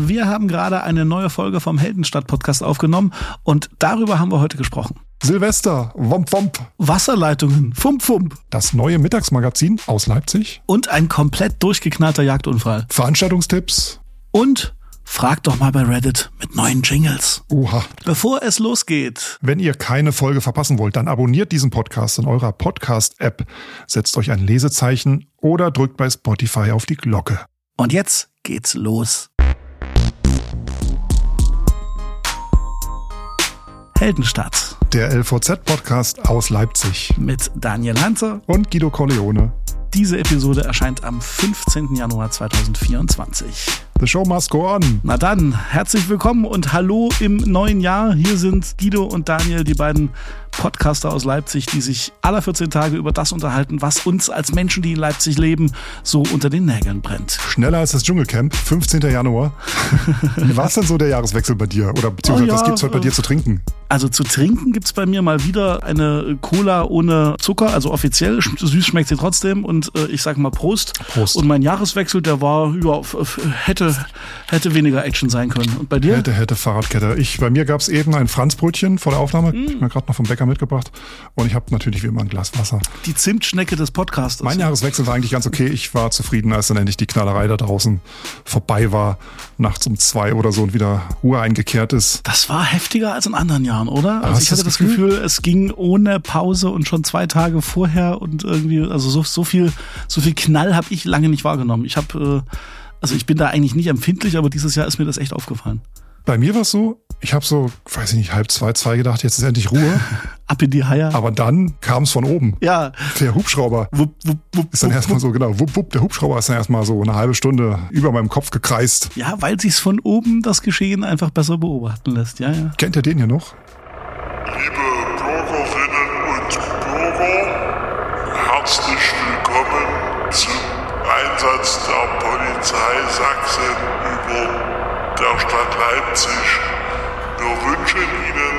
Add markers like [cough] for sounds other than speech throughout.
Wir haben gerade eine neue Folge vom Heldenstadt-Podcast aufgenommen und darüber haben wir heute gesprochen. Silvester, Womp Womp. Wasserleitungen, Fump Fump. Das neue Mittagsmagazin aus Leipzig. Und ein komplett durchgeknallter Jagdunfall. Veranstaltungstipps. Und frag doch mal bei Reddit mit neuen Jingles. Oha. Bevor es losgeht. Wenn ihr keine Folge verpassen wollt, dann abonniert diesen Podcast in eurer Podcast-App, setzt euch ein Lesezeichen oder drückt bei Spotify auf die Glocke. Und jetzt geht's los. Heldenstadt Der LVZ-Podcast aus Leipzig mit Daniel Hanzer. und Guido Corleone. Diese Episode erscheint am 15. Januar 2024. The show must go on. Na dann, herzlich willkommen und hallo im neuen Jahr. Hier sind Guido und Daniel, die beiden Podcaster aus Leipzig, die sich alle 14 Tage über das unterhalten, was uns als Menschen, die in Leipzig leben, so unter den Nägeln brennt. Schneller als das Dschungelcamp, 15. Januar. [laughs] Wie war es denn so der Jahreswechsel bei dir? Oder beziehungsweise Oh ja, was gibt's heute bei äh, dir zu trinken? Also zu trinken gibt's bei mir mal wieder eine Cola ohne Zucker, also offiziell. Süß schmeckt sie trotzdem und äh, ich sag mal Prost. Prost. Und mein Jahreswechsel, der war, ja, hätte, hätte weniger Action sein können. Und bei dir? Hätte, hätte Fahrradkette. Ich, bei mir gab's eben ein Franzbrötchen vor der Aufnahme. Mm. Ich mir gerade noch vom Bäcker mitgebracht. Und ich habe natürlich wie immer ein Glas Wasser. Die Zimtschnecke des Podcasters. Mein Jahreswechsel war eigentlich ganz okay. Ich war zufrieden, als dann endlich die Knallerei da draußen vorbei war. Nachts um zwei oder so und wieder Ruhe eingekehrt ist. Das war heftiger als in anderen Jahren, oder? Also ich hatte das das Gefühl? es ging ohne Pause und schon zwei Tage vorher und irgendwie, also so, so viel, so viel Knall habe ich lange nicht wahrgenommen. Ich habe, äh, also ich bin da eigentlich nicht empfindlich, aber dieses Jahr ist mir das echt aufgefallen. Bei mir war es so, ich habe so, weiß ich nicht, halb zwei, zwei gedacht, jetzt ist endlich Ruhe. [laughs] Ab in die Haie. Aber dann kam es von oben. Ja. Der Hubschrauber Wupp, wupp, wupp, ist dann erstmal so, genau, wupp, wupp, der Hubschrauber ist dann erstmal so eine halbe Stunde über meinem Kopf gekreist. Ja, weil sich's von oben das Geschehen einfach besser beobachten lässt. Ja, ja. Kennt ihr den hier noch? Liebe Bürgerinnen und Bürger, herzlich willkommen zum Einsatz der Polizei Sachsen über der Stadt Leipzig. Wir wünschen Ihnen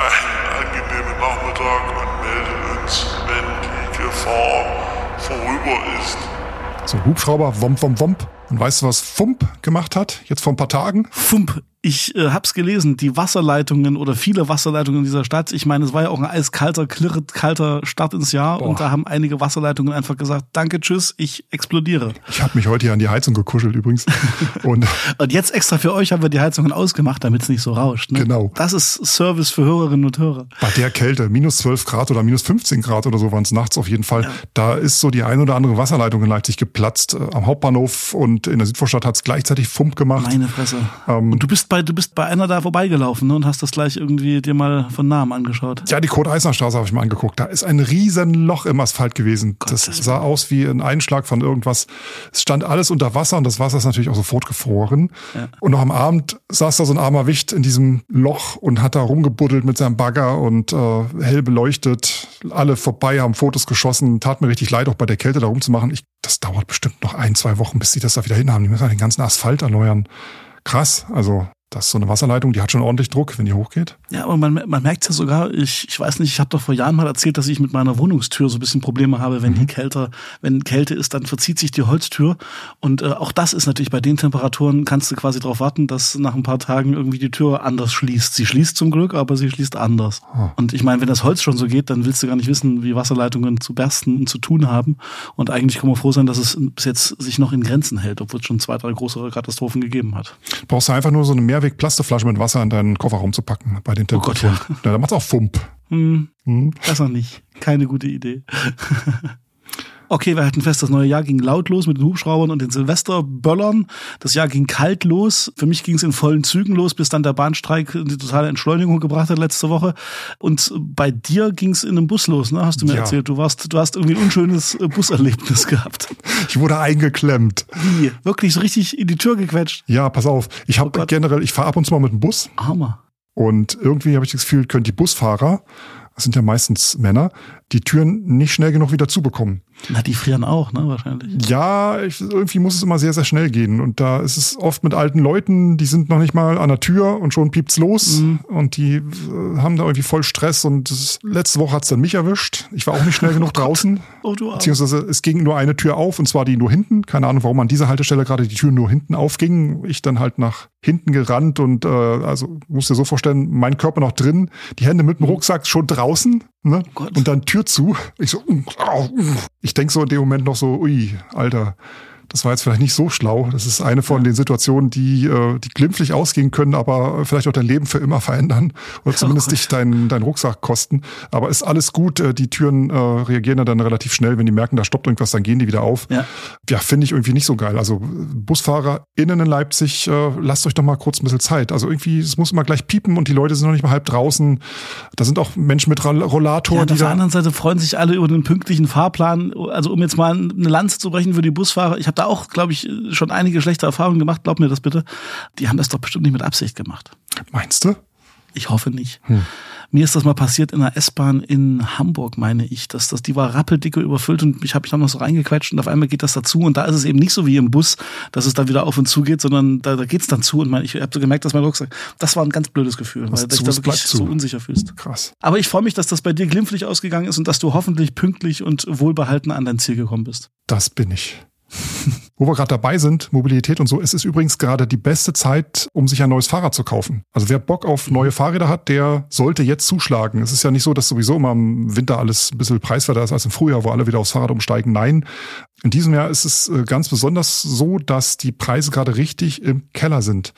einen angenehmen Nachmittag und melden uns, wenn die Gefahr vorüber ist. So Hubschrauber, Womp, Womp, Womp. Und weißt du, was Fump gemacht hat? Jetzt vor ein paar Tagen? Fump, ich äh, hab's gelesen, die Wasserleitungen oder viele Wasserleitungen in dieser Stadt. Ich meine, es war ja auch ein eiskalter, klirrend kalter Start ins Jahr Boah. und da haben einige Wasserleitungen einfach gesagt, danke, tschüss, ich explodiere. Ich habe mich heute hier an die Heizung gekuschelt übrigens. [laughs] Und Und jetzt extra für euch haben wir die Heizungen ausgemacht, damit es nicht so rauscht. Ne? Genau. Das ist Service für Hörerinnen und Hörer. bei der Kälte, minus 12 Grad oder minus 15 Grad oder so waren es nachts auf jeden Fall. Da ist so die ein oder andere Wasserleitung in Leipzig geplatzt. Äh, Am Hauptbahnhof und in der Südvorstadt hat es gleichzeitig Fump gemacht. Meine Fresse. Ähm, und du bist bei, du bist bei einer da vorbeigelaufen ne? und hast das gleich irgendwie dir mal von Namen angeschaut. Ja, die Kurt-Eisner-Straße habe ich mal angeguckt. Da ist ein riesen Loch im Asphalt gewesen. das Gottes sah aus wie ein Einschlag von irgendwas. Es stand alles unter Wasser und das Wasser ist natürlich auch sofort gefroren. Und noch am Abend saß da so ein armer Wicht in diesem Loch und hat da rumgebuddelt mit seinem Bagger und äh, hell beleuchtet. Alle vorbei, haben Fotos geschossen. Tat mir richtig leid, auch bei der Kälte da rumzumachen. Ich, das dauert bestimmt noch ein, zwei Wochen, bis sie das da wieder hinhaben. Die müssen ja den ganzen Asphalt erneuern. Krass. Also, das ist so eine Wasserleitung, die hat schon ordentlich Druck, wenn die hochgeht. Ja, aber man, man merkt ja sogar, ich, ich weiß nicht, ich habe doch vor Jahren mal erzählt, dass ich mit meiner Wohnungstür so ein bisschen Probleme habe, wenn die kälter, wenn Kälte ist, dann verzieht sich die Holztür. Und äh, auch das ist natürlich bei den Temperaturen, kannst du quasi darauf warten, dass nach ein paar Tagen irgendwie die Tür anders schließt. Sie schließt zum Glück, aber sie schließt anders. Und ich meine, wenn das Holz schon so geht, dann willst du gar nicht wissen, wie Wasserleitungen zu bersten und zu tun haben. Und eigentlich kann man froh sein, dass es bis jetzt sich noch in Grenzen hält, obwohl es schon zwei, drei größere Katastrophen gegeben hat. brauchst du einfach nur so eine Mehrweg-Plastikflasche mit Wasser in deinen Kofferraum zu packen bei den Gott, Temperaturen. ja. da macht's auch Fump. Hm, besser nicht. Keine gute Idee. Okay, wir hatten fest, das neue Jahr ging laut los mit den Hubschraubern und den Silvesterböllern. Das Jahr ging kalt los. Für mich ging es in vollen Zügen los, bis dann der Bahnstreik die totale Entschleunigung gebracht hat letzte Woche. Und bei dir ging es in einem Bus los, ne? Hast du mir Ja. erzählt. Du warst, du hast irgendwie ein unschönes äh, Buserlebnis [laughs] gehabt. Ich wurde eingeklemmt. Wie? Wirklich so richtig in die Tür gequetscht. Ja, pass auf. Ich habe Oh generell, ich fahre ab und zu mal mit dem Bus Hammer. und irgendwie habe ich das Gefühl, können die Busfahrer, das sind ja meistens Männer, die Türen nicht schnell genug wieder zubekommen. Na, die frieren auch, ne? Wahrscheinlich. Ja, ich, irgendwie muss es immer sehr, sehr schnell gehen. Und da ist es oft mit alten Leuten, die sind noch nicht mal an der Tür und schon piept's los. Mhm. Und die äh, haben da irgendwie voll Stress. Und das, letzte Woche hat's dann mich erwischt. Ich war auch nicht schnell [laughs] genug draußen. Oh, du Armer. Beziehungsweise es ging nur eine Tür auf und zwar die nur hinten. Keine Ahnung, warum an dieser Haltestelle gerade die Tür nur hinten aufging. Ich dann halt nach hinten gerannt und äh, also musst dir so vorstellen, mein Körper noch drin, die Hände mit dem Rucksack schon draußen ne? Oh und dann Tür zu. Ich so, ich denk so in dem Moment noch so, ui, Alter, das war jetzt vielleicht nicht so schlau. Das ist eine von den Situationen, die, äh, die glimpflich ausgehen können, aber vielleicht auch dein Leben für immer verändern oder [laughs] zumindest oh dich deinen dein Rucksack kosten. Aber ist alles gut. Äh, die Türen äh, reagieren ja dann relativ schnell. Wenn die merken, da stoppt irgendwas, dann gehen die wieder auf. Ja, ja finde ich irgendwie nicht so geil. Also BusfahrerInnen in Leipzig, lasst euch doch mal kurz ein bisschen Zeit. Also irgendwie, es muss immer gleich piepen und die Leute sind noch nicht mal halb draußen. Da sind auch Menschen mit Rollator. Ja, auf der anderen Seite freuen sich alle über den pünktlichen Fahrplan. Also um jetzt mal eine Lanze zu brechen für die Busfahrer. Ich habe da auch, glaube ich, schon einige schlechte Erfahrungen gemacht, glaub mir das bitte. Die haben das doch bestimmt nicht mit Absicht gemacht. Meinst du? Ich hoffe nicht. Hm. Mir ist das mal passiert in einer S-Bahn in Hamburg, meine ich, dass das die war rappeldicke überfüllt und ich habe mich dann noch so reingequetscht und auf einmal geht das dazu und da ist es eben nicht so wie im Bus, dass es dann wieder auf und zu geht, sondern da, da geht's dann zu und mein, ich habe so gemerkt, dass mein Rucksack, das war ein ganz blödes Gefühl, Was weil du dich da wirklich so unsicher fühlst. Krass. Aber ich freue mich, dass das bei dir glimpflich ausgegangen ist und dass du hoffentlich pünktlich und wohlbehalten an dein Ziel gekommen bist. Das bin ich. [laughs] Wo wir gerade dabei sind, Mobilität und so, es ist übrigens gerade die beste Zeit, um sich ein neues Fahrrad zu kaufen. Also wer Bock auf neue Fahrräder hat, der sollte jetzt zuschlagen. Es ist ja nicht so, dass sowieso immer im Winter alles ein bisschen preiswerter ist als im Frühjahr, wo alle wieder aufs Fahrrad umsteigen. Nein, in diesem Jahr ist es äh, ganz besonders so, dass die Preise gerade richtig im Keller sind.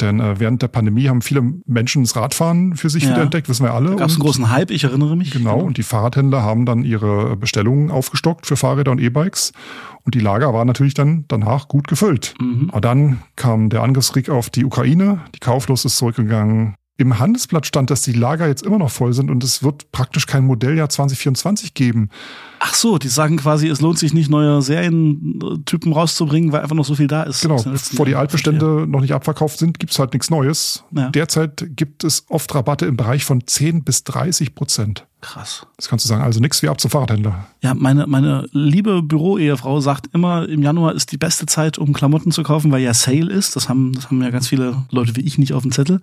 Denn äh, während der Pandemie haben viele Menschen das Radfahren für sich ja. wiederentdeckt, wissen wir alle. Da gab es einen großen Hype, ich erinnere mich. Genau, und die Fahrradhändler haben dann ihre Bestellungen aufgestockt für Fahrräder und E-Bikes. Und die Lager waren natürlich dann danach gut gefüllt. Mhm. Aber dann kam der Angriffskrieg auf die Ukraine, die Kauflust ist zurückgegangen, im Handelsblatt stand, dass die Lager jetzt immer noch voll sind und es wird praktisch kein Modelljahr 2024 geben. Ach so, die sagen quasi, es lohnt sich nicht, neue Serientypen rauszubringen, weil einfach noch so viel da ist. Genau, bevor die Altbestände noch nicht abverkauft sind, gibt's halt nichts Neues. Ja. Derzeit gibt es oft Rabatte im Bereich von 10 bis 30 Prozent. Krass. Das kannst du sagen. Also nichts wie ab zum Fahrradhändler. Ja, meine, meine liebe Büroehefrau sagt immer, im Januar ist die beste Zeit, um Klamotten zu kaufen, weil ja Sale ist. Das haben, das haben ja ganz viele Leute wie ich nicht auf dem Zettel.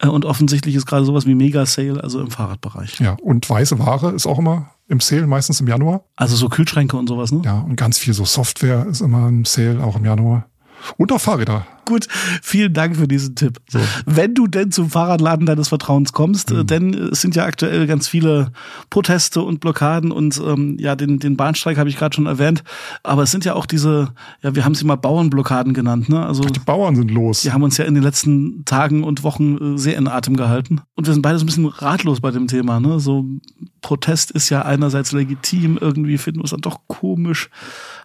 Äh, und offensichtlich ist gerade sowas wie Mega Sale, also im Fahrradbereich. Ja, und weiße Ware ist auch immer im Sale, meistens im Januar. Also so Kühlschränke und sowas, ne? Ja, und ganz viel so Software ist immer im Sale, auch im Januar. Und auch Fahrräder. Gut, vielen Dank für diesen Tipp. So. Wenn du denn zum Fahrradladen deines Vertrauens kommst, mhm. denn es sind ja aktuell ganz viele Proteste und Blockaden und ähm, ja, den, den Bahnstreik habe ich gerade schon erwähnt, aber es sind ja auch diese, ja, wir haben sie mal Bauernblockaden genannt, ne? Also die Bauern sind los. Die haben uns ja in den letzten Tagen und Wochen äh, sehr in Atem gehalten und wir sind beide so ein bisschen ratlos bei dem Thema, ne? So Protest ist ja einerseits legitim, irgendwie finden wir es dann doch komisch.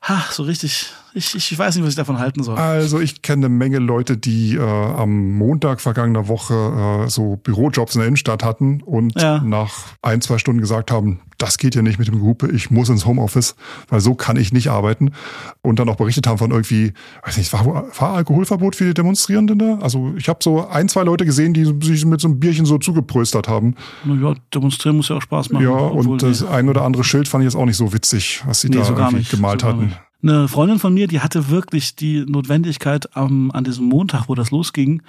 Ha, so richtig, ich, ich weiß nicht, was ich davon halten soll. Also ich kenne eine Menge Leute, die äh, am Montag vergangener Woche äh, so Bürojobs in der Innenstadt hatten und ja. nach ein, zwei Stunden gesagt haben, das geht ja nicht mit dem Gruppe, ich muss ins Homeoffice, weil so kann ich nicht arbeiten. Und dann auch berichtet haben von irgendwie, weiß nicht, war, war Alkoholverbot für die Demonstrierenden da? Also ich habe so ein, zwei Leute gesehen, die sich mit so einem Bierchen so zugepröstert haben. Naja, demonstrieren muss ja auch Spaß machen. Ja, und das ein oder andere Schild fand ich jetzt auch nicht so witzig, was sie nee, da so irgendwie gemalt so hatten. Eine Freundin von mir, die hatte wirklich die Notwendigkeit, am, an diesem Montag, wo das losging,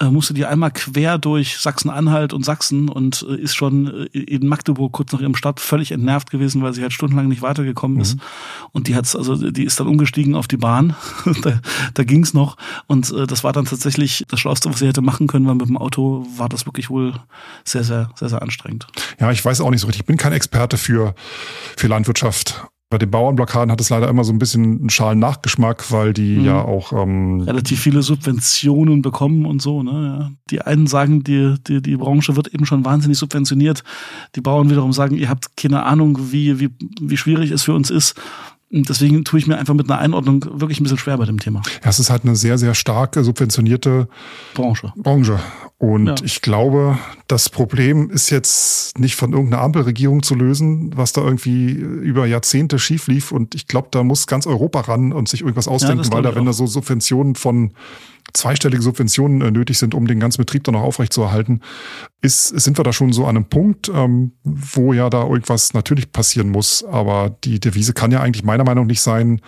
äh, musste die einmal quer durch Sachsen-Anhalt und Sachsen und äh, ist schon äh, in Magdeburg kurz nach ihrem Start völlig entnervt gewesen, weil sie halt stundenlang nicht weitergekommen mhm. ist. Und die hat's, also die ist dann umgestiegen auf die Bahn. [laughs] da da ging's noch. Und äh, das war dann tatsächlich das Schlauste, was sie hätte machen können, weil mit dem Auto war das wirklich wohl sehr, sehr, sehr, sehr anstrengend. Ja, ich weiß auch nicht so richtig. Ich bin kein Experte für, für Landwirtschaft bei den Bauernblockaden hat es leider immer so ein bisschen einen schalen Nachgeschmack, weil die mhm. ja auch ähm, relativ viele Subventionen bekommen und so. Ne? Die einen sagen, die, die, die Branche wird eben schon wahnsinnig subventioniert. Die Bauern wiederum sagen, ihr habt keine Ahnung, wie, wie, wie schwierig es für uns ist. Deswegen tue ich mir einfach mit einer Einordnung wirklich ein bisschen schwer bei dem Thema. Ja, es ist halt eine sehr, sehr starke subventionierte Branche. Branche. Und ja. ich glaube, das Problem ist jetzt nicht von irgendeiner Ampelregierung zu lösen, was da irgendwie über Jahrzehnte schief lief. Und ich glaube, da muss ganz Europa ran und sich irgendwas ausdenken, ja, weil da, wenn da so Subventionen von zweistellige Subventionen äh, nötig sind, um den ganzen Betrieb dann noch aufrechtzuerhalten, ist, sind wir da schon so an einem Punkt, ähm, wo ja da irgendwas natürlich passieren muss. Aber die Devise kann ja eigentlich meiner Meinung nach nicht sein,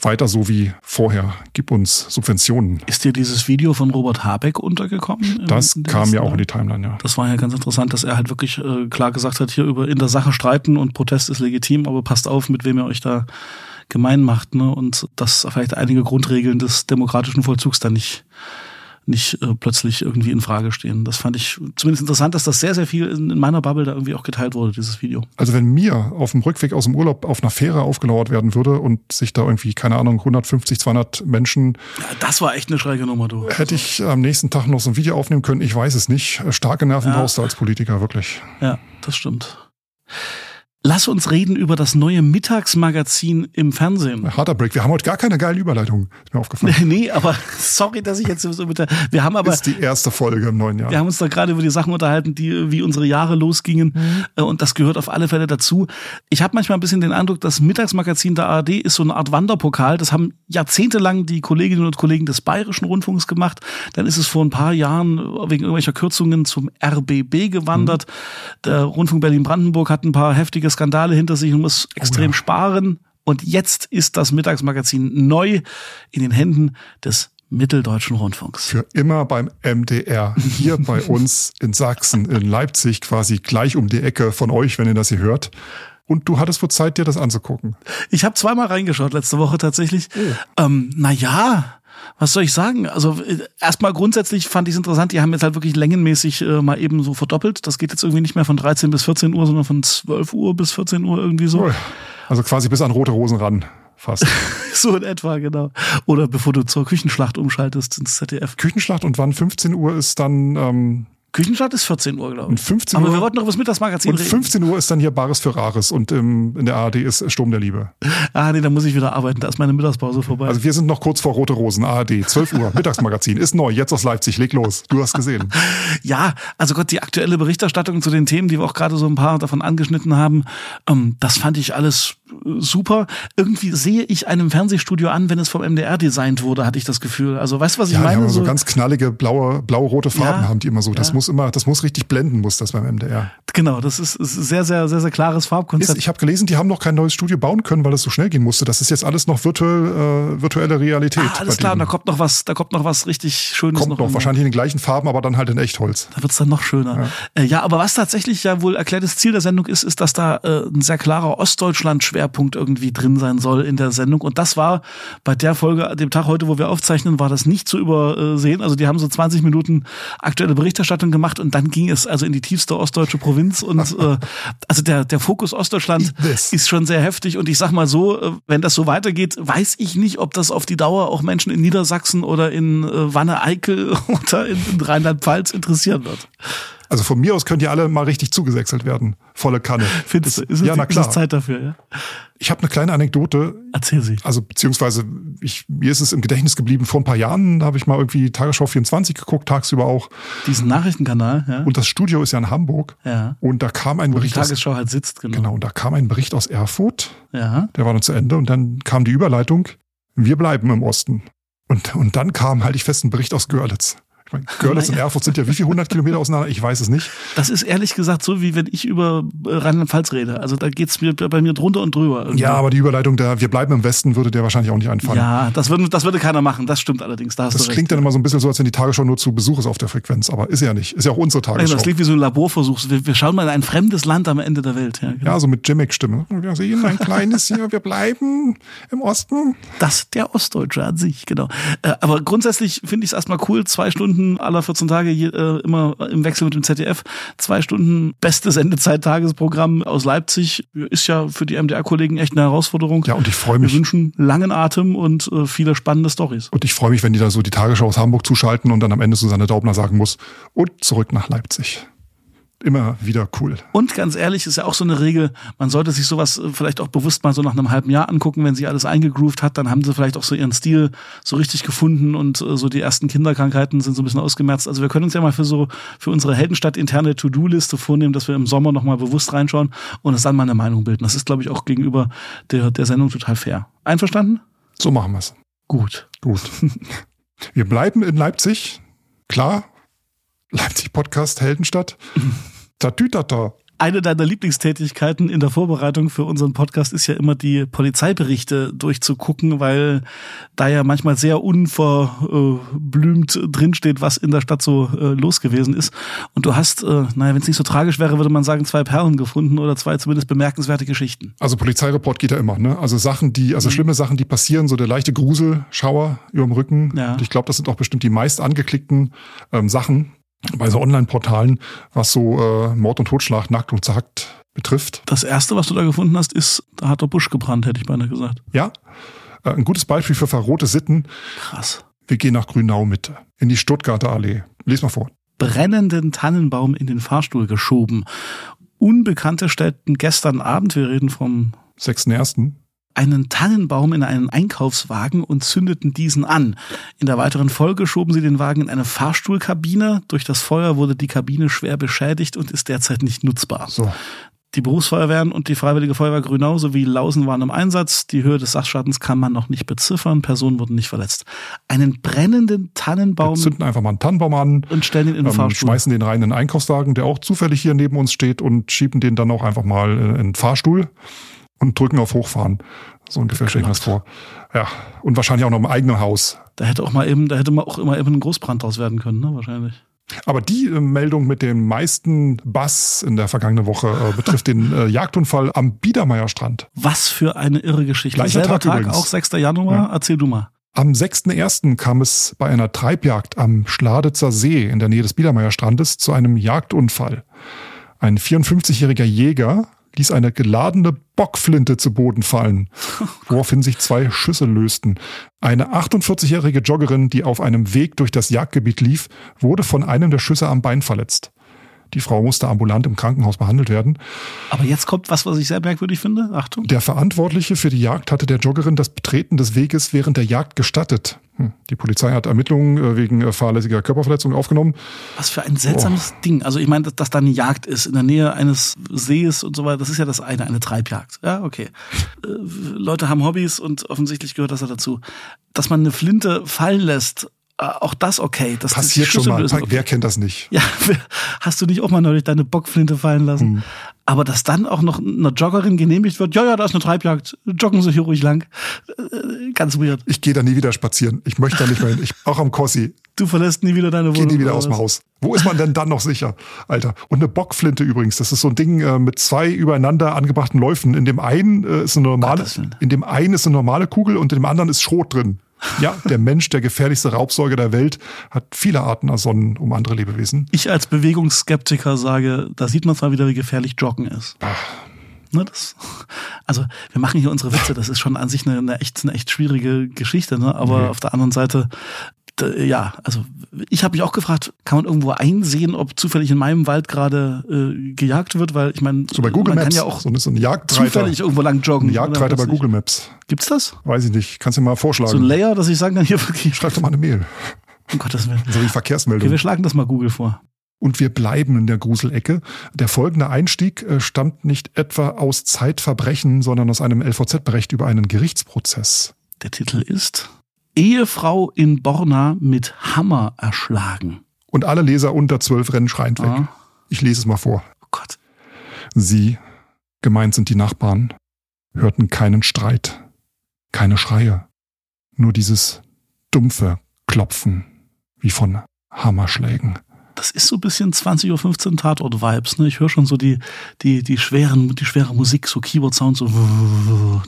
weiter so wie vorher. Gib uns Subventionen. Ist dir dieses Video von Robert Habeck untergekommen? Das kam ja auch in die Timeline, ja. Das war ja ganz interessant, dass er halt wirklich äh, klar gesagt hat, hier über in der Sache streiten und Protest ist legitim, aber passt auf, mit wem ihr euch da gemein macht, ne? Und dass vielleicht einige Grundregeln des demokratischen Vollzugs da nicht nicht äh, plötzlich irgendwie in Frage stehen. Das fand ich zumindest interessant, dass das sehr, sehr viel in, in meiner Bubble da irgendwie auch geteilt wurde, dieses Video. Also wenn mir auf dem Rückweg aus dem Urlaub auf einer Fähre aufgelauert werden würde und sich da irgendwie, keine Ahnung, 150, 200 Menschen. Ja, das war echt eine schräge Nummer, du. Hätte ich am nächsten Tag noch so ein Video aufnehmen können, ich weiß es nicht. Starke Nerven ja. brauchst du als Politiker, wirklich. Ja, das stimmt. Lass uns reden über das neue Mittagsmagazin im Fernsehen. Harter Break. Wir haben heute gar keine geile Überleitung. Ist mir aufgefallen. [laughs] nee, aber [laughs] sorry, dass ich jetzt so mit der, wir haben aber. Ist die erste Folge im neuen Jahr. Wir haben uns da gerade über die Sachen unterhalten, die, wie unsere Jahre losgingen. Mhm. Und das gehört auf alle Fälle dazu. Ich habe manchmal ein bisschen den Eindruck, das Mittagsmagazin der ARD ist so eine Art Wanderpokal. Das haben jahrzehntelang die Kolleginnen und Kollegen des Bayerischen Rundfunks gemacht. Dann ist es vor ein paar Jahren wegen irgendwelcher Kürzungen zum RBB gewandert. Mhm. Der Rundfunk Berlin-Brandenburg hat ein paar heftige Skandale hinter sich und muss extrem oh ja. sparen. Und jetzt ist das Mittagsmagazin neu in den Händen des Mitteldeutschen Rundfunks. Für immer beim MDR. Hier bei [laughs] uns in Sachsen, in Leipzig, quasi gleich um die Ecke von euch, wenn ihr das hier hört. Und du hattest wohl Zeit, dir das anzugucken. Ich habe zweimal reingeschaut letzte Woche tatsächlich. Oh. Ähm, naja, was soll ich sagen? Also äh, erstmal grundsätzlich fand ich es interessant, die haben jetzt halt wirklich längenmäßig äh, mal eben so verdoppelt. Das geht jetzt irgendwie nicht mehr von 13 bis 14 Uhr, sondern von 12 Uhr bis 14 Uhr irgendwie so. Also quasi bis an rote Rosen ran. Fast. [laughs] so in etwa, genau. Oder bevor du zur Küchenschlacht umschaltest ins ZDF. Küchenschlacht und wann 15 Uhr ist dann ähm, Küchenstadt ist 14 Uhr, glaube ich. Und 15 Uhr, Aber wir wollten noch was mit das Magazin und 15 Uhr ist dann hier Bares für Rares und im, in der ARD ist Sturm der Liebe. [laughs] Ah, nee, da muss ich wieder arbeiten. Da ist meine Mittagspause vorbei. Also wir sind noch kurz vor Rote Rosen, ARD, 12 Uhr, [laughs] Mittagsmagazin, ist neu, jetzt aus Leipzig, leg los. Du hast gesehen. [laughs] ja, also Gott, die aktuelle Berichterstattung zu den Themen, die wir auch gerade so ein paar davon angeschnitten haben, ähm, das fand ich alles super. Irgendwie sehe ich einem Fernsehstudio an, wenn es vom MDR designt wurde, hatte ich das Gefühl. Also weißt du, was ich ja, meine? Die haben so, so ganz knallige blaue, blau-rote Farben ja, haben die immer so. Das ja. muss immer, das muss richtig blenden, muss das beim MDR. Genau, das ist, ist sehr, sehr, sehr, sehr klares Farbkonzept. Ist, ich habe gelesen, die haben noch kein neues Studio bauen können, weil es so schnell gehen musste. Das ist jetzt alles noch virtuell, äh, virtuelle Realität. Ah, alles klar, da kommt noch was, da kommt noch was richtig Schönes. Kommt noch, noch wahrscheinlich in den gleichen Farben, aber dann halt in Echtholz. Da wird's dann noch schöner. Ja. Äh, ja, aber was tatsächlich ja wohl erklärtes Ziel der Sendung ist, ist, dass da äh, ein sehr klarer Ostdeutschland-Schwerpunkt irgendwie drin sein soll in der Sendung. Und das war bei der Folge, dem Tag heute, wo wir aufzeichnen, war das nicht zu übersehen. Also die haben so 20 Minuten aktuelle Berichterstattung gemacht und dann ging es also in die tiefste ostdeutsche Provinz. Und äh, [laughs] also der, der Fokus Ostdeutschland ist schon sehr heftig. Und ich sag mal so, äh, wenn das so weitergeht, weiß ich nicht, ob das auf die Dauer auch Menschen in Niedersachsen oder in äh, Wanne-Eickel [laughs] oder in, in Rheinland-Pfalz interessieren wird. Also von mir aus könnt ihr alle mal richtig zugesächselt werden. Volle Kanne. [laughs] Findest du? Ist es, ja, na klar. Zeit dafür, ja? Ich habe eine kleine Anekdote. Erzähl sie. Also beziehungsweise ich, mir ist es im Gedächtnis geblieben, vor ein paar Jahren habe ich mal irgendwie Tagesschau 24 geguckt, tagsüber auch. Diesen Nachrichtenkanal, ja. Und das Studio ist ja in Hamburg. Ja. Und da kam ein Wo Bericht. Die Tagesschau aus, halt sitzt, genau. Genau, und da kam ein Bericht aus Erfurt. Ja. Der war dann zu Ende und dann kam die Überleitung, wir bleiben im Osten. Und, und dann kam, halte ich fest, ein Bericht aus Görlitz. Görlitz und Erfurt sind ja wie viel hundert Kilometer auseinander? Ich weiß es nicht. Das ist ehrlich gesagt so, wie wenn ich über äh, Rheinland-Pfalz rede. Also da geht's mir bei mir drunter und drüber. Irgendwie. Ja, aber die Überleitung da, wir bleiben im Westen, würde dir wahrscheinlich auch nicht einfallen. Ja, das würde, das würde keiner machen. Das stimmt allerdings. Da hast das du klingt dann immer so ein bisschen so, als wenn die Tagesschau nur zu Besuch ist auf der Frequenz. Aber ist ja nicht. Ist ja auch unsere Tagesschau. Ja, das klingt wie so ein Laborversuch. Wir, wir schauen mal in ein fremdes Land am Ende der Welt. Ja, genau. ja so mit Jimmick-Stimme. Wir sehen ein kleines hier, wir bleiben im Osten. Das der Ostdeutsche an sich, genau. Äh, aber grundsätzlich finde ich es erstmal cool, zwei Stunden aller 14 Tage Tage äh, immer im Wechsel mit dem ZDF. Zwei Stunden beste Sendezeit-Tagesprogramm aus Leipzig ist ja für die MDR-Kollegen echt eine Herausforderung. Ja, und ich freue mich. Wir wünschen langen Atem und äh, viele spannende Stories. Und ich freue mich, wenn die da so die Tagesschau aus Hamburg zuschalten und dann am Ende Susanne Daubner sagen muss, und zurück nach Leipzig immer wieder cool. Und ganz ehrlich, ist ja auch so eine Regel, man sollte sich sowas äh, vielleicht auch bewusst mal so nach einem halben Jahr angucken, wenn sie alles eingegroovt hat, dann haben sie vielleicht auch so ihren Stil so richtig gefunden und äh, so die ersten Kinderkrankheiten sind so ein bisschen ausgemerzt. Also wir können uns ja mal für so, für unsere Heldenstadt interne To-Do-Liste vornehmen, dass wir im Sommer nochmal bewusst reinschauen und uns dann mal eine Meinung bilden. Das ist, glaube ich, auch gegenüber der, der Sendung total fair. Einverstanden? So machen wir's. Gut. Gut. Wir bleiben in Leipzig. Klar, Leipzig Podcast Heldenstadt. Tatütata. eine deiner Lieblingstätigkeiten in der Vorbereitung für unseren Podcast ist ja immer die Polizeiberichte durchzugucken, weil da ja manchmal sehr unverblümt drinsteht, was in der Stadt so äh, los gewesen ist. Und du hast, äh, naja, wenn es nicht so tragisch wäre, würde man sagen, zwei Perlen gefunden oder zwei zumindest bemerkenswerte Geschichten. Also Polizeireport geht ja immer, ne? Also Sachen, die, also mhm. schlimme Sachen, die passieren, so der leichte Gruselschauer über dem Rücken. Ja. Und ich glaube, das sind auch bestimmt die meist angeklickten ähm, Sachen bei so Online-Portalen, was so äh, Mord und Totschlag, nackt und zagt betrifft. Das erste, was du da gefunden hast, ist, da hat der Busch gebrannt, hätte ich beinahe gesagt. Ja. Äh, ein gutes Beispiel für verrohte Sitten. Krass. Wir gehen nach Grünau Mitte, in die Stuttgarter Allee. Lies mal vor. Brennenden Tannenbaum in den Fahrstuhl geschoben. Unbekannte stellten gestern Abend, wir reden vom 6.1 einen Tannenbaum in einen Einkaufswagen und zündeten diesen an. In der weiteren Folge schoben sie den Wagen in eine Fahrstuhlkabine. Durch das Feuer wurde die Kabine schwer beschädigt und ist derzeit nicht nutzbar. So. Die Berufsfeuerwehren und die Freiwillige Feuerwehr Grünau sowie Lausen waren im Einsatz. Die Höhe des Sachschadens kann man noch nicht beziffern. Personen wurden nicht verletzt. Einen brennenden Tannenbaum. Wir zünden einfach mal einen Tannenbaum an. Und stellen ihn in den ähm, Fahrstuhl. Schmeißen den rein in den Einkaufswagen, der auch zufällig hier neben uns steht und schieben den dann auch einfach mal in den Fahrstuhl und drücken auf Hochfahren. So ungefähr stelle ich mir das vor. Ja, und wahrscheinlich auch noch im eigenen Haus. Da hätte auch mal eben, da hätte man auch immer eben ein Großbrand draus werden können, ne? Wahrscheinlich. Aber die äh, Meldung mit dem meisten Bass in der vergangenen Woche äh, [laughs] betrifft den äh, Jagdunfall am Biedermeierstrand. Was für eine irre Geschichte. Gleicher Tag, Tag auch 6. Januar. Ja. Erzähl du mal. Am 6.1. kam es bei einer Treibjagd am Schladitzer See in der Nähe des Biedermeierstrandes zu einem Jagdunfall. Ein 54-jähriger Jäger ließ eine geladene Bockflinte zu Boden fallen, [laughs] woraufhin sich zwei Schüsse lösten. Eine 48-jährige Joggerin, die auf einem Weg durch das Jagdgebiet lief, wurde von einem der Schüsse am Bein verletzt. Die Frau musste ambulant im Krankenhaus behandelt werden. Aber jetzt kommt was, was ich sehr merkwürdig finde. Achtung. Der Verantwortliche für die Jagd hatte der Joggerin das Betreten des Weges während der Jagd gestattet. Hm. Die Polizei hat Ermittlungen äh, wegen äh, fahrlässiger Körperverletzung aufgenommen. Was für ein seltsames oh. Ding. Also ich meine, dass, dass da eine Jagd ist in der Nähe eines Sees und so weiter, das ist ja das eine, eine Treibjagd. Ja, okay. Äh, Leute haben Hobbys und offensichtlich gehört das ja dazu. Dass man eine Flinte fallen lässt auch das okay. Das Passiert schon mal. Okay. Wer kennt das nicht? Ja, [laughs] hast du nicht auch mal neulich deine Bockflinte fallen lassen? Hm. Aber dass dann auch noch einer Joggerin genehmigt wird, ja, ja, da ist eine Treibjagd, joggen Sie hier ruhig lang. Äh, ganz weird. Ich gehe da nie wieder spazieren. Ich möchte da nicht mehr hin. Ich, auch am Kossi. Du verlässt nie wieder deine Wohnung. Geh nie wieder aus dem Haus. Wo ist man denn dann noch sicher, Alter? Und eine Bockflinte übrigens. Das ist so ein Ding äh, mit zwei übereinander angebrachten Läufen. In dem einen äh, ist eine normale, in dem einen ist eine normale Kugel und in dem anderen ist Schrot drin. Ja, der Mensch, der gefährlichste Raubsäuger der Welt, hat viele Arten ersonnen um andere Lebewesen. Ich als Bewegungsskeptiker sage, da sieht man zwar wieder, wie gefährlich Joggen ist. Ach. Ne, das, also wir machen hier unsere Witze, das ist schon an sich eine, eine echt, eine echt schwierige Geschichte, ne? aber mhm. auf der anderen Seite ja, also ich habe mich auch gefragt, kann man irgendwo einsehen, ob zufällig in meinem Wald gerade äh, gejagt wird, weil ich meine, so bei Google man Maps, kann ja auch so ein Jagdreiter, zufällig irgendwo lang joggen. Ein Jagdreiter bei Google Maps. Gibt's das? Weiß ich nicht. Kannst du mal vorschlagen. So ein Layer, dass ich sagen kann, hier wirklich. Schreib doch mal eine Mail. Um Gottes Willen. So wie Verkehrsmeldung. Okay, wir schlagen das mal Google vor. Und wir bleiben in der Gruselecke. Der folgende Einstieg äh, stammt nicht etwa aus Zeitverbrechen, sondern aus einem LVZ-Bericht über einen Gerichtsprozess. Der Titel ist Ehefrau in Borna mit Hammer erschlagen. Und alle Leser unter zwölf rennen schreiend weg. Ah. Ich lese es mal vor. Oh Gott. Sie, gemeint sind die Nachbarn, hörten keinen Streit, keine Schreie, nur dieses dumpfe Klopfen wie von Hammerschlägen das ist so ein bisschen 20.15 Uhr Tatort-Vibes. Ne? Ich höre schon so die, die, die, schweren, die schwere Musik, so Keyboard-Sounds, so,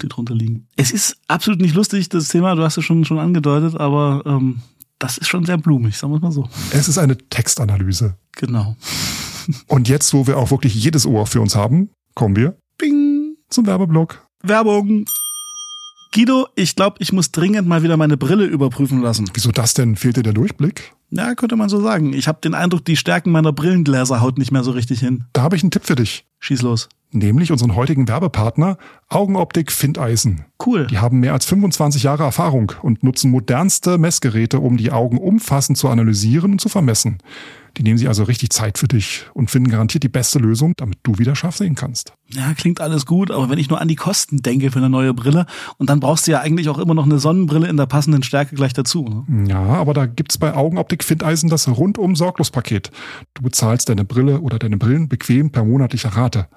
die drunter liegen. Es ist absolut nicht lustig, das Thema, du hast es schon, schon angedeutet, aber ähm, das ist schon sehr blumig, sagen wir mal so. Es ist eine Textanalyse. Genau. Und jetzt, wo wir auch wirklich jedes Ohr für uns haben, kommen wir Bing. zum Werbeblock. Werbung. Guido, ich glaube, ich muss dringend mal wieder meine Brille überprüfen lassen. Wieso das denn? Fehlt dir der Durchblick? Ja, könnte man so sagen. Ich habe den Eindruck, die Stärken meiner Brillengläser haut nicht mehr so richtig hin. Da habe ich einen Tipp für dich. Schieß los. Nämlich unseren heutigen Werbepartner Augenoptik Findeisen. Cool. Die haben mehr als 25 Jahre Erfahrung und nutzen modernste Messgeräte, um die Augen umfassend zu analysieren und zu vermessen. Die nehmen sich also richtig Zeit für dich und finden garantiert die beste Lösung, damit du wieder scharf sehen kannst. Ja, klingt alles gut, aber wenn ich nur an die Kosten denke für eine neue Brille und dann brauchst du ja eigentlich auch immer noch eine Sonnenbrille in der passenden Stärke gleich dazu. Ne? Ja, aber da gibt's bei Augenoptik Findeisen das rundum Sorglospaket. Du bezahlst deine Brille oder deine Brillen bequem per monatlicher Rate.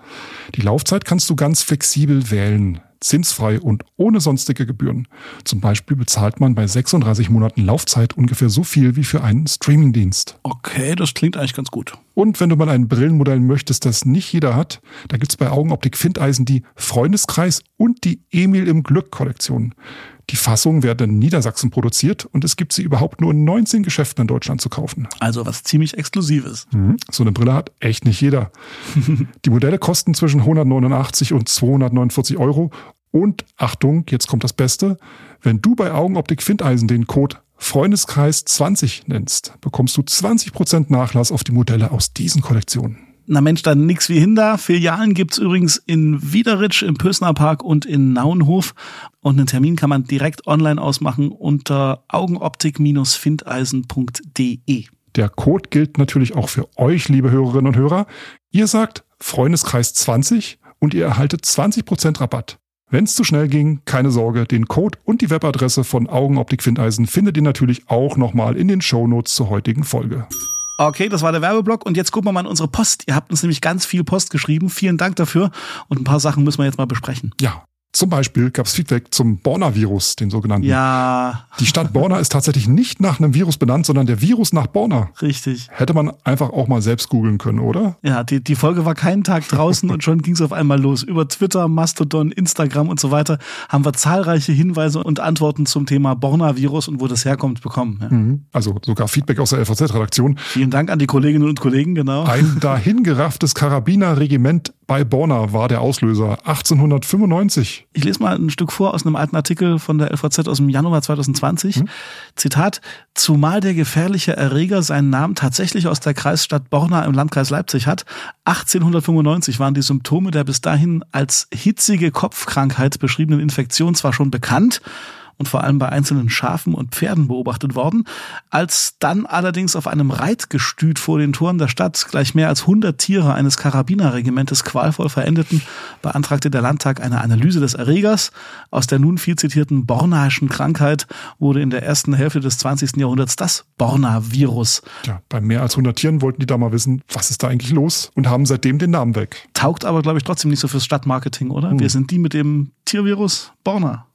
Die Laufzeit kannst du ganz flexibel wählen zinsfrei und ohne sonstige Gebühren. Zum Beispiel bezahlt man bei 36 Monaten Laufzeit ungefähr so viel wie für einen Streamingdienst. Okay, das klingt eigentlich ganz gut. Und wenn du mal ein Brillenmodell möchtest, das nicht jeder hat, da gibt's bei Augenoptik Findeisen die Freundeskreis und die Emil im Glück Kollektion. Die Fassungen werden in Niedersachsen produziert und es gibt sie überhaupt nur in 19 Geschäften in Deutschland zu kaufen. Also was ziemlich Exklusives. Mhm. So eine Brille hat echt nicht jeder. [laughs] die Modelle kosten zwischen 189 und 249 Euro. Und Achtung, jetzt kommt das Beste. Wenn du bei Augenoptik Findeisen den Code Freundeskreis 20 nennst, bekommst du 20% Nachlass auf die Modelle aus diesen Kollektionen. Na Mensch, dann nix wie hinder. Filialen gibt's übrigens in Wiederitsch, im Pösner Park und in Nauenhof. Und einen Termin kann man direkt online ausmachen unter augenoptik-findeisen.de. Der Code gilt natürlich auch für euch, liebe Hörerinnen und Hörer. Ihr sagt Freundeskreis 20 und ihr erhaltet 20% Rabatt. Wenn es zu schnell ging, keine Sorge, den Code und die Webadresse von Augenoptik Findeisen findet ihr natürlich auch nochmal in den Shownotes zur heutigen Folge. Okay, das war der Werbeblock und jetzt gucken wir mal in unsere Post. Ihr habt uns nämlich ganz viel Post geschrieben. Vielen Dank dafür und ein paar Sachen müssen wir jetzt mal besprechen. Ja, zum Beispiel gab es Feedback zum Borna-Virus, den sogenannten. Ja. Die Stadt Borna ist tatsächlich nicht nach einem Virus benannt, sondern der Virus nach Borna. Richtig. Hätte man einfach auch mal selbst googeln können, oder? Ja, die, die Folge war keinen Tag draußen und schon ging es auf einmal los. Über Twitter, Mastodon, Instagram und so weiter haben wir zahlreiche Hinweise und Antworten zum Thema Borna-Virus und wo das herkommt bekommen. Ja. Mhm. Also sogar Feedback aus der FAZ-Redaktion. Vielen Dank an die Kolleginnen und Kollegen, genau. Ein dahingerafftes Karabinerregiment bei Borna war der Auslöser 1895. Ich lese mal ein Stück vor aus einem alten Artikel von der LVZ aus dem Januar 2020. Hm? Zitat, zumal der gefährliche Erreger seinen Namen tatsächlich aus der Kreisstadt Borna im Landkreis Leipzig hat. 1895 waren die Symptome der bis dahin als hitzige Kopfkrankheit beschriebenen Infektion zwar schon bekannt, und vor allem bei einzelnen Schafen und Pferden beobachtet worden. Als dann allerdings auf einem Reitgestüt vor den Toren der Stadt gleich mehr als 100 Tiere eines Karabinerregimentes qualvoll verendeten, beantragte der Landtag eine Analyse des Erregers. Aus der nun viel zitierten Bornaischen Krankheit wurde in der ersten Hälfte des 20. Jahrhunderts das Borna-Virus. Ja, bei mehr als 100 Tieren wollten die da mal wissen, was ist da eigentlich los und haben seitdem den Namen weg. Taugt aber, glaube ich, trotzdem nicht so fürs Stadtmarketing, oder? Hm. Wir sind die mit dem Tiervirus Borna.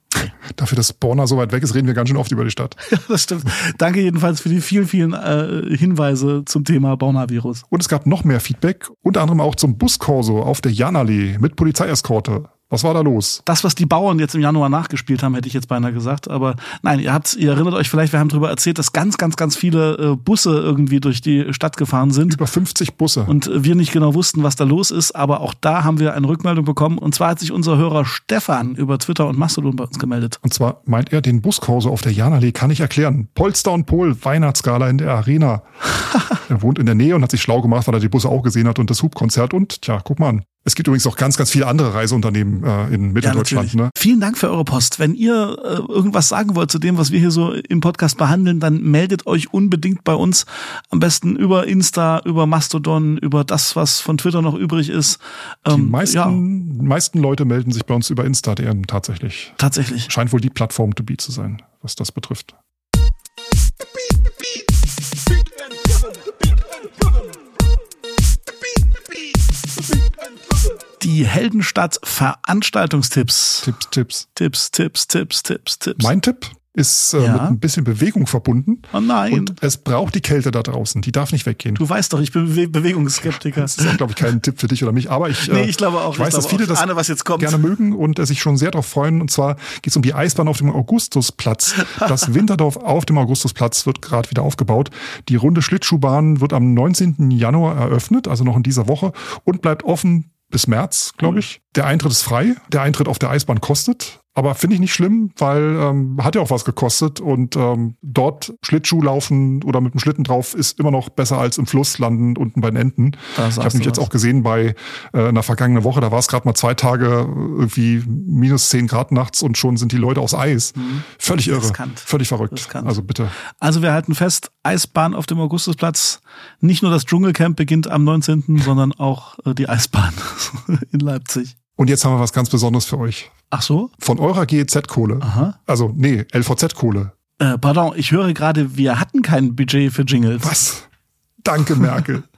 Dafür, dass Borna so weit weg ist, reden wir ganz schön oft über die Stadt. [laughs] Ja, das stimmt. Danke jedenfalls für die vielen, vielen äh, Hinweise zum Thema Borna-Virus. Und es gab noch mehr Feedback, unter anderem auch zum Buskorso auf der Janallee mit Polizeieskorte. Was war da los? Das, was die Bauern jetzt im Januar nachgespielt haben, hätte ich jetzt beinahe gesagt. Aber nein, ihr habt, ihr erinnert euch vielleicht, wir haben darüber erzählt, dass ganz, ganz, ganz viele äh, Busse irgendwie durch die Stadt gefahren sind. Über 50 Busse. Und wir nicht genau wussten, was da los ist. Aber auch da haben wir eine Rückmeldung bekommen. Und zwar hat sich unser Hörer Stefan über Twitter und Mastodon bei uns gemeldet. Und zwar meint er, den Buskurse auf der Janallee kann ich erklären. Polster und Pol, Weihnachtsgala in der Arena. [laughs] er wohnt in der Nähe und hat sich schlau gemacht, weil er die Busse auch gesehen hat und das Hubkonzert. Und tja, guck mal an. Es gibt übrigens auch ganz, ganz viele andere Reiseunternehmen äh, in Mitteldeutschland. Ja, ne? Vielen Dank für eure Post. Wenn ihr äh, irgendwas sagen wollt zu dem, was wir hier so im Podcast behandeln, dann meldet euch unbedingt bei uns. Am besten über Insta, über Mastodon, über das, was von Twitter noch übrig ist. Ähm, die meisten, ja. meisten Leute melden sich bei uns über Insta-DM tatsächlich. Tatsächlich. Scheint wohl die Plattform to be zu sein, was das betrifft. Die Heldenstadt Veranstaltungstipps. Tipps, Tipps. Tipps, Tipps, Tipps, Tipps, Tipps. Mein Tipp ist äh, ja. mit ein bisschen Bewegung verbunden. Oh nein. Und es braucht die Kälte da draußen. Die darf nicht weggehen. Du weißt doch, ich bin Bewe Bewegungsskeptiker. Das ist auch, glaube ich, kein Tipp für dich oder mich. Aber ich, nee, äh, ich glaube auch. Ich weiß, dass viele das Ahne, gerne mögen und äh, sich schon sehr darauf freuen. Und zwar geht es um die Eisbahn auf dem Augustusplatz. Das [laughs] Winterdorf auf dem Augustusplatz wird gerade wieder aufgebaut. Die runde Schlittschuhbahn wird am 19. Januar eröffnet, also noch in dieser Woche, und bleibt offen bis März, glaube ich. Der Eintritt ist frei. Der Eintritt auf der Eisbahn kostet. Aber finde ich nicht schlimm, weil ähm, hat ja auch was gekostet und ähm, dort Schlittschuh laufen oder mit dem Schlitten drauf ist immer noch besser als im Fluss landen unten bei den Enten. Ich habe mich jetzt auch gesehen bei äh, einer vergangenen Woche, da war es gerade mal zwei Tage irgendwie minus zehn Grad nachts und schon sind die Leute aus Eis. Mhm. Völlig irre, Riskant. völlig verrückt. Riskant. Also bitte. Also wir halten fest, Eisbahn auf dem Augustusplatz. Nicht nur das Dschungelcamp beginnt am 19., sondern auch äh, die Eisbahn [laughs] in Leipzig. Und jetzt haben wir was ganz Besonderes für euch. Ach so? Von eurer GEZ-Kohle. Aha. Also, nee, LVZ-Kohle. Äh, pardon, ich höre gerade, wir hatten kein Budget für Jingles. Was? Danke, Merkel. [laughs]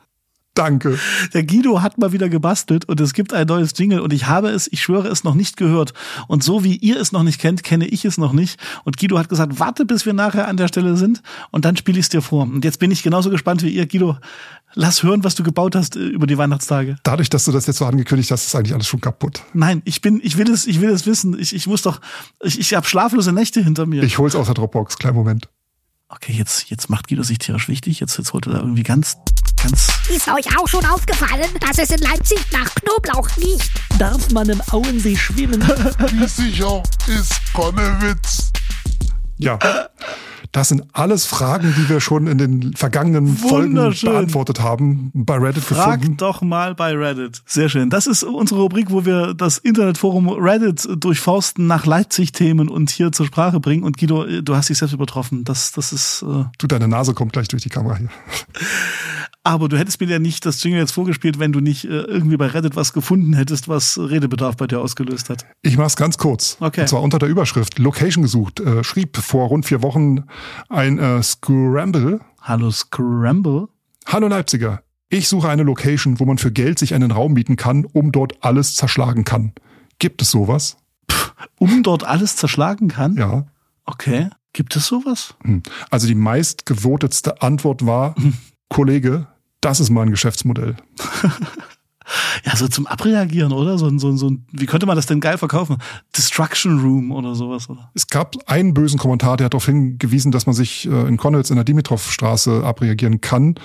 Danke. Der Guido hat mal wieder gebastelt und es gibt ein neues Jingle und ich habe es, ich schwöre es, noch nicht gehört. Und so wie ihr es noch nicht kennt, kenne ich es noch nicht. Und Guido hat gesagt, warte, bis wir nachher an der Stelle sind und dann spiele ich es dir vor. Und jetzt bin ich genauso gespannt wie ihr. Guido, lass hören, was du gebaut hast äh, über die Weihnachtstage. Dadurch, dass du das jetzt so angekündigt hast, ist eigentlich alles schon kaputt. Nein, ich bin, ich will es, ich will es wissen. Ich, ich muss doch, ich, ich habe schlaflose Nächte hinter mir. Ich hol's aus der Dropbox, kleinen Moment. Okay, jetzt, jetzt macht Guido sich tierisch wichtig. Jetzt, jetzt holt er da irgendwie ganz ganz. Ist euch auch schon aufgefallen, dass es in Leipzig nach Knoblauch riecht? Darf man im Auensee schwimmen? [laughs] Wie sicher ist Konnewitz? Ja. Das sind alles Fragen, die wir schon in den vergangenen Folgen beantwortet haben, bei Reddit Frag gefunden. doch mal bei Reddit. Sehr schön. Das ist unsere Rubrik, wo wir das Internetforum Reddit durchforsten nach Leipzig-Themen und hier zur Sprache bringen. Und Guido, du hast dich selbst übertroffen. Das, das ist. Äh du, deine Nase kommt gleich durch die Kamera hier. [laughs] Aber du hättest mir ja nicht das Jingle jetzt vorgespielt, wenn du nicht äh, irgendwie bei Reddit was gefunden hättest, was Redebedarf bei dir ausgelöst hat. Ich mach's ganz kurz. Okay. Und zwar unter der Überschrift Location gesucht. Äh, schrieb vor rund vier Wochen ein äh, Scramble. Hallo Scramble. Hallo Leipziger. Ich suche eine Location, wo man für Geld sich einen Raum mieten kann, um dort alles zerschlagen kann. Gibt es sowas? Pff, um dort alles zerschlagen kann? Ja. Okay. Gibt es sowas? Hm. Also die meistgevotetste Antwort war, Kollege, das ist mein Geschäftsmodell. [laughs] ja, so zum Abreagieren, oder? So, so, so, wie könnte man das denn geil verkaufen? Destruction Room oder sowas, oder? Es gab einen bösen Kommentar, der hat darauf hingewiesen, dass man sich äh, in Konnewitz in der Dimitrov-Straße abreagieren kann.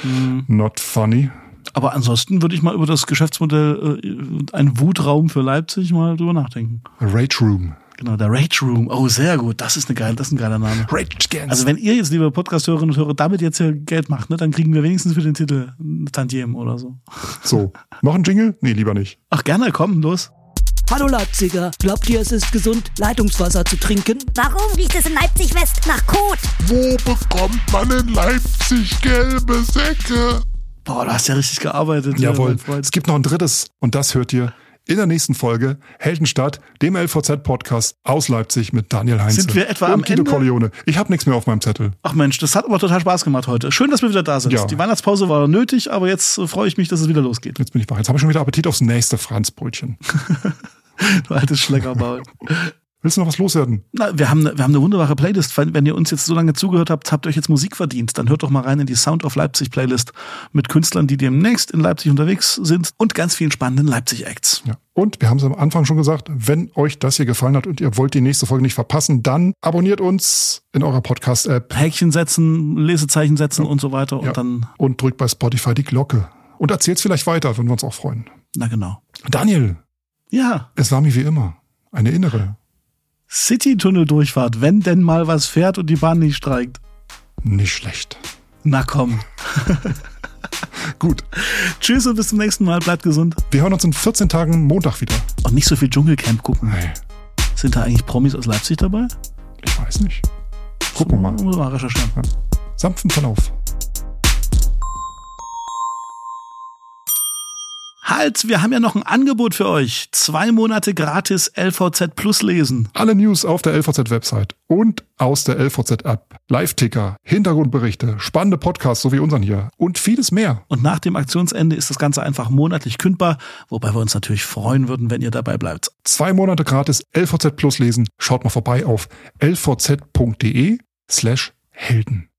Hm. Not funny. Aber ansonsten würde ich mal über das Geschäftsmodell äh, ein Wutraum für Leipzig mal drüber nachdenken. Rage Room. Genau, der Rage Room. Oh, sehr gut. Das ist, eine geile, das ist ein geiler Name. Rage Gens. Also wenn ihr jetzt, liebe Podcast-Hörerinnen und Hörer, damit jetzt hier Geld macht, ne, dann kriegen wir wenigstens für den Titel Tantiem oder so. So. Noch ein Jingle? Nee, lieber nicht. Ach, gerne, komm, los. Hallo Leipziger, glaubt ihr, es ist gesund, Leitungswasser zu trinken? Warum riecht es in Leipzig West nach Kot? Wo bekommt man in Leipzig gelbe Säcke? Boah, du hast ja richtig gearbeitet. Jawohl. Es gibt noch ein drittes und das hört ihr in der nächsten Folge Heldenstadt, dem LVZ-Podcast aus Leipzig mit Daniel Heinz. Sind wir etwa und am Guido Ende? Corleone. Ich habe nichts mehr auf meinem Zettel. Ach Mensch, das hat aber total Spaß gemacht heute. Schön, dass wir wieder da sind. Ja. Die Weihnachtspause war nötig, aber jetzt freue ich mich, dass es wieder losgeht. Jetzt bin ich wach. Jetzt habe ich schon wieder Appetit aufs nächste Franzbrötchen. [laughs] du altes Schleckermaul. Willst du noch was loswerden? Na, wir haben, wir haben eine wunderbare Playlist. Wenn ihr uns jetzt so lange zugehört habt, habt ihr euch jetzt Musik verdient. Dann hört doch mal rein in die Sound of Leipzig Playlist mit Künstlern, die demnächst in Leipzig unterwegs sind und ganz vielen spannenden Leipzig-Acts. Ja. Und wir haben es am Anfang schon gesagt, wenn euch das hier gefallen hat und ihr wollt die nächste Folge nicht verpassen, dann abonniert uns in eurer Podcast-App. Häkchen setzen, Lesezeichen setzen ja. und so weiter. Und ja. dann. Und drückt bei Spotify die Glocke. Und erzählt es vielleicht weiter, würden wir uns auch freuen. Na genau. Daniel. Ja. Es war mir wie immer. Eine innere. City-Tunnel-Durchfahrt, wenn denn mal was fährt und die Bahn nicht streikt. Nicht schlecht. Na komm. [laughs] Gut. Tschüss und bis zum nächsten Mal. Bleibt gesund. Wir hören uns in 14 Tagen Montag wieder. Und nicht so viel Dschungelcamp gucken. Nee. Sind da eigentlich Promis aus Leipzig dabei? Ich weiß nicht. Gucken wir mal. Muss mal recherchieren. Ja. Sanften Verlauf. Halt, wir haben ja noch ein Angebot für euch. Zwei Monate gratis LVZ Plus lesen. Alle News auf der LVZ-Website und aus der LVZ-App. Live-Ticker, Hintergrundberichte, spannende Podcasts, so wie unseren hier und vieles mehr. Und nach dem Aktionsende ist das Ganze einfach monatlich kündbar, wobei wir uns natürlich freuen würden, wenn ihr dabei bleibt. Zwei Monate gratis LVZ Plus lesen. Schaut mal vorbei auf lvz.de slash Helden.